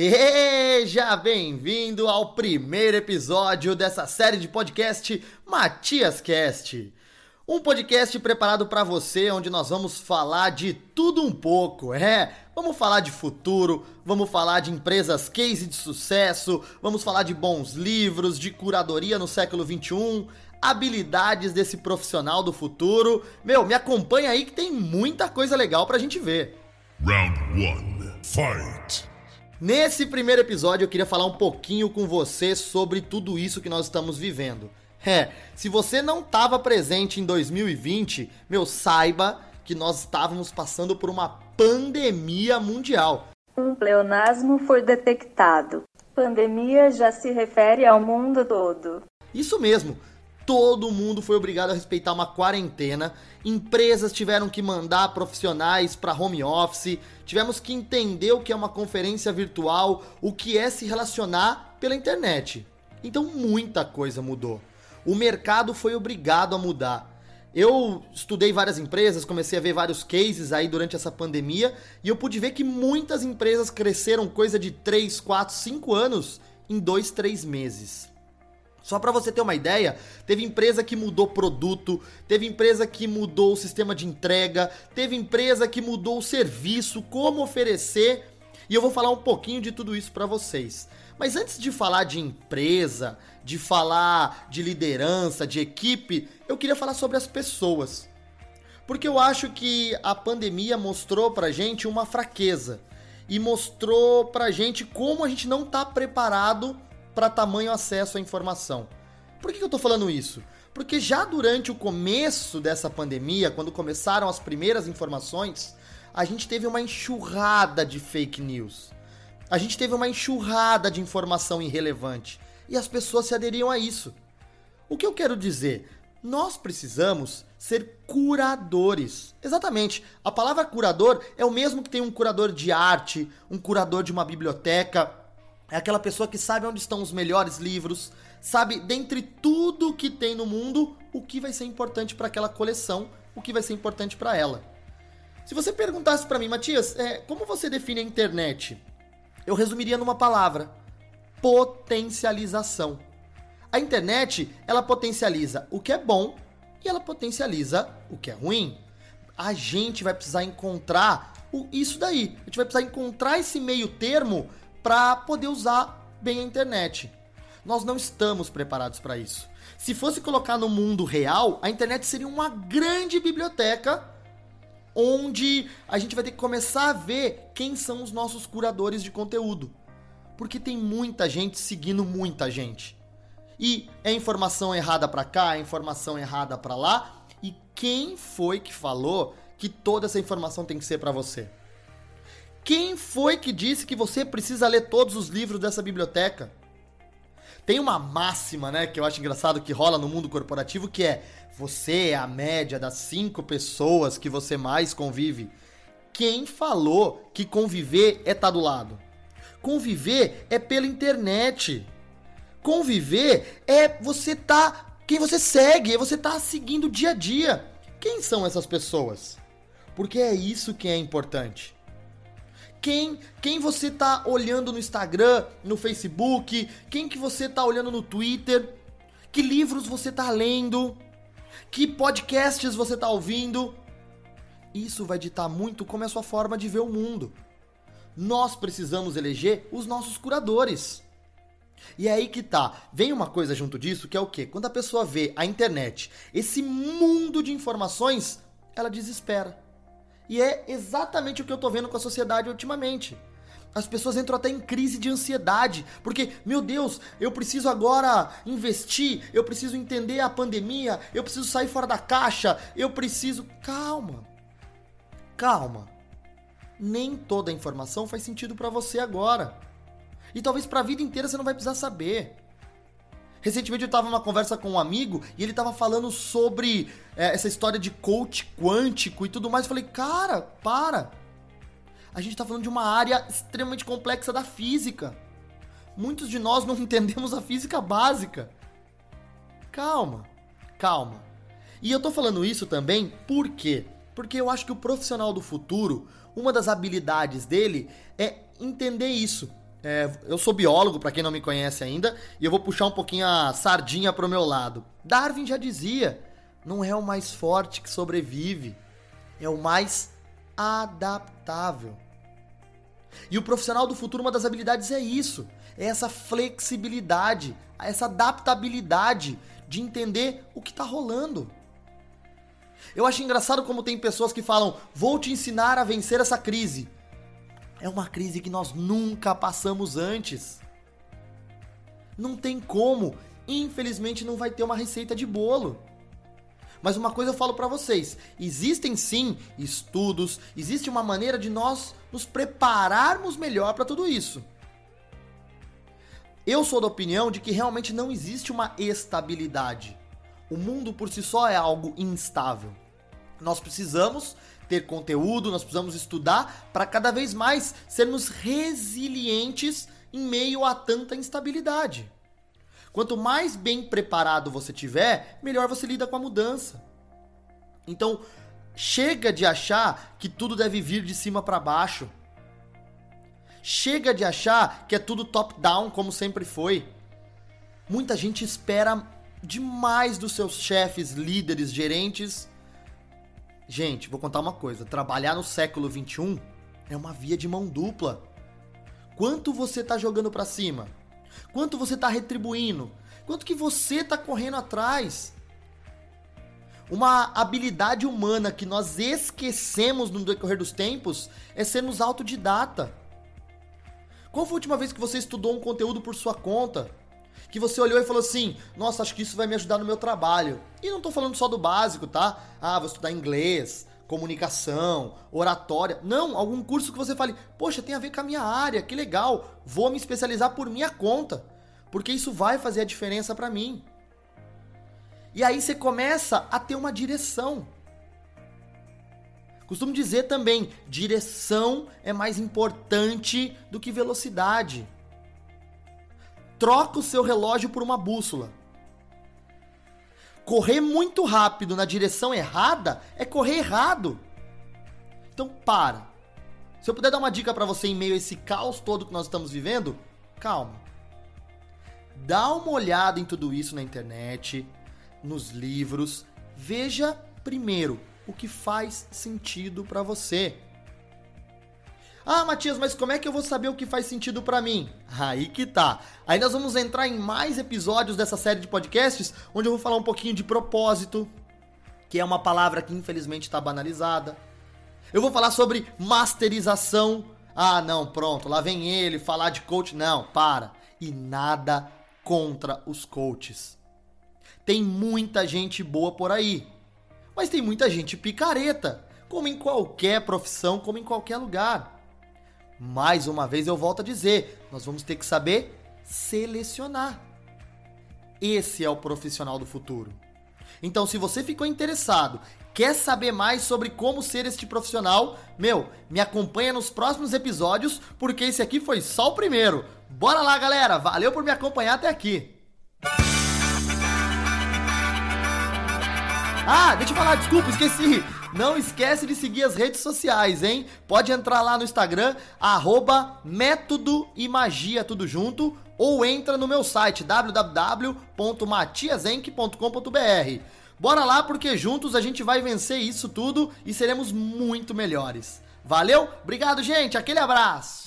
Seja bem-vindo ao primeiro episódio dessa série de podcast Matias Cast. Um podcast preparado para você onde nós vamos falar de tudo um pouco, é. Vamos falar de futuro, vamos falar de empresas case de sucesso, vamos falar de bons livros, de curadoria no século 21, habilidades desse profissional do futuro. Meu, me acompanha aí que tem muita coisa legal pra gente ver. Round 1. Fight! Nesse primeiro episódio eu queria falar um pouquinho com você sobre tudo isso que nós estamos vivendo. É, se você não estava presente em 2020, meu, saiba que nós estávamos passando por uma pandemia mundial. Um pleonasmo foi detectado. Pandemia já se refere ao mundo todo. Isso mesmo todo mundo foi obrigado a respeitar uma quarentena, empresas tiveram que mandar profissionais para home office, tivemos que entender o que é uma conferência virtual, o que é se relacionar pela internet. Então muita coisa mudou. O mercado foi obrigado a mudar. Eu estudei várias empresas, comecei a ver vários cases aí durante essa pandemia e eu pude ver que muitas empresas cresceram coisa de 3, 4, 5 anos em 2, 3 meses. Só para você ter uma ideia, teve empresa que mudou produto, teve empresa que mudou o sistema de entrega, teve empresa que mudou o serviço, como oferecer, e eu vou falar um pouquinho de tudo isso para vocês. Mas antes de falar de empresa, de falar de liderança, de equipe, eu queria falar sobre as pessoas. Porque eu acho que a pandemia mostrou pra gente uma fraqueza e mostrou pra gente como a gente não tá preparado para tamanho acesso à informação. Por que eu estou falando isso? Porque já durante o começo dessa pandemia, quando começaram as primeiras informações, a gente teve uma enxurrada de fake news. A gente teve uma enxurrada de informação irrelevante. E as pessoas se aderiam a isso. O que eu quero dizer? Nós precisamos ser curadores. Exatamente. A palavra curador é o mesmo que tem um curador de arte, um curador de uma biblioteca, é aquela pessoa que sabe onde estão os melhores livros, sabe, dentre tudo que tem no mundo, o que vai ser importante para aquela coleção, o que vai ser importante para ela. Se você perguntasse para mim, Matias, é, como você define a internet? Eu resumiria numa palavra: potencialização. A internet, ela potencializa o que é bom e ela potencializa o que é ruim. A gente vai precisar encontrar o, isso daí. A gente vai precisar encontrar esse meio termo para poder usar bem a internet. Nós não estamos preparados para isso. Se fosse colocar no mundo real, a internet seria uma grande biblioteca onde a gente vai ter que começar a ver quem são os nossos curadores de conteúdo. Porque tem muita gente seguindo muita gente. E é informação errada para cá, é informação errada para lá. E quem foi que falou que toda essa informação tem que ser para você? Quem foi que disse que você precisa ler todos os livros dessa biblioteca? Tem uma máxima, né, que eu acho engraçado que rola no mundo corporativo, que é você é a média das cinco pessoas que você mais convive. Quem falou que conviver é estar tá do lado? Conviver é pela internet. Conviver é você tá quem você segue, é você tá seguindo dia a dia. Quem são essas pessoas? Porque é isso que é importante quem, quem você tá olhando no Instagram, no Facebook, quem que você tá olhando no Twitter, que livros você tá lendo, que podcasts você tá ouvindo. Isso vai ditar muito como é a sua forma de ver o mundo. Nós precisamos eleger os nossos curadores. E é aí que tá. Vem uma coisa junto disso que é o quê? Quando a pessoa vê a internet, esse mundo de informações, ela desespera. E é exatamente o que eu tô vendo com a sociedade ultimamente. As pessoas entram até em crise de ansiedade, porque, meu Deus, eu preciso agora investir, eu preciso entender a pandemia, eu preciso sair fora da caixa, eu preciso. Calma. Calma. Nem toda a informação faz sentido para você agora. E talvez para a vida inteira você não vai precisar saber. Recentemente eu tava numa conversa com um amigo e ele tava falando sobre é, essa história de coach quântico e tudo mais. Eu falei, cara, para. A gente tá falando de uma área extremamente complexa da física. Muitos de nós não entendemos a física básica. Calma, calma. E eu tô falando isso também por quê? Porque eu acho que o profissional do futuro, uma das habilidades dele é entender isso É, eu sou biólogo, para quem não me conhece ainda, e eu vou puxar um pouquinho a sardinha pro meu lado. Darwin já dizia: não é o mais forte que sobrevive, é o mais adaptável. E o profissional do futuro, uma das habilidades é isso: é essa flexibilidade, essa adaptabilidade de entender o que está rolando. Eu acho engraçado como tem pessoas que falam: vou te ensinar a vencer essa crise. É uma crise que nós nunca passamos antes. Não tem como. Infelizmente não vai ter uma receita de bolo. Mas uma coisa eu falo para vocês, existem sim estudos, existe uma maneira de nós nos prepararmos melhor para tudo isso. Eu sou da opinião de que realmente não existe uma estabilidade. O mundo por si só é algo instável. Nós precisamos ter conteúdo, nós precisamos estudar para cada vez mais sermos resilientes em meio a tanta instabilidade. Quanto mais bem preparado você tiver, melhor você lida com a mudança. Então, chega de achar que tudo deve vir de cima para baixo. Chega de achar que é tudo top-down, como sempre foi. Muita gente espera demais dos seus chefes, líderes, gerentes Gente, vou contar uma coisa: trabalhar no século 21 é uma via de mão dupla. Quanto você tá jogando para cima? Quanto você tá retribuindo? Quanto que você tá correndo atrás? Uma habilidade humana que nós esquecemos no decorrer dos tempos é sermos autodidata. Qual foi a última vez que você estudou um conteúdo por sua conta? Que você olhou e falou assim: Nossa, acho que isso vai me ajudar no meu trabalho. E não tô falando só do básico, tá? Ah, vou estudar inglês, comunicação, oratória. Não, algum curso que você fale: Poxa, tem a ver com a minha área, que legal, vou me especializar por minha conta, porque isso vai fazer a diferença para mim. E aí você começa a ter uma direção. Costumo dizer também, direção é mais importante do que velocidade troca o seu relógio por uma bússola. Correr muito rápido na direção errada é correr errado. Então para. Se eu puder dar uma dica para você em meio a esse caos todo que nós estamos vivendo, calma. Dá uma olhada em tudo isso na internet, nos livros, veja primeiro o que faz sentido para você. Ah, Matias, mas como é que eu vou saber o que faz sentido para mim? Aí que tá. Aí nós vamos entrar em mais episódios dessa série de podcasts, onde eu vou falar um pouquinho de propósito, que é uma palavra que infelizmente está banalizada. Eu vou falar sobre masterização. Ah, não, pronto, lá vem ele falar de coach. Não, para. E nada contra os coaches. Tem muita gente boa por aí, mas tem muita gente picareta, como em qualquer profissão, como em qualquer lugar. Mais uma vez eu volto a dizer, nós vamos ter que saber selecionar. Esse é o profissional do futuro. Então, se você ficou interessado, quer saber mais sobre como ser este profissional, meu, me acompanha nos próximos episódios, porque esse aqui foi só o primeiro. Bora lá, galera! Valeu por me acompanhar até aqui. Ah, deixa eu falar, desculpa, esqueci. Não esquece de seguir as redes sociais, hein? Pode entrar lá no Instagram, arroba método e magia tudo junto, ou entra no meu site www.matiasenk.com.br. Bora lá porque juntos a gente vai vencer isso tudo e seremos muito melhores. Valeu? Obrigado, gente. Aquele abraço.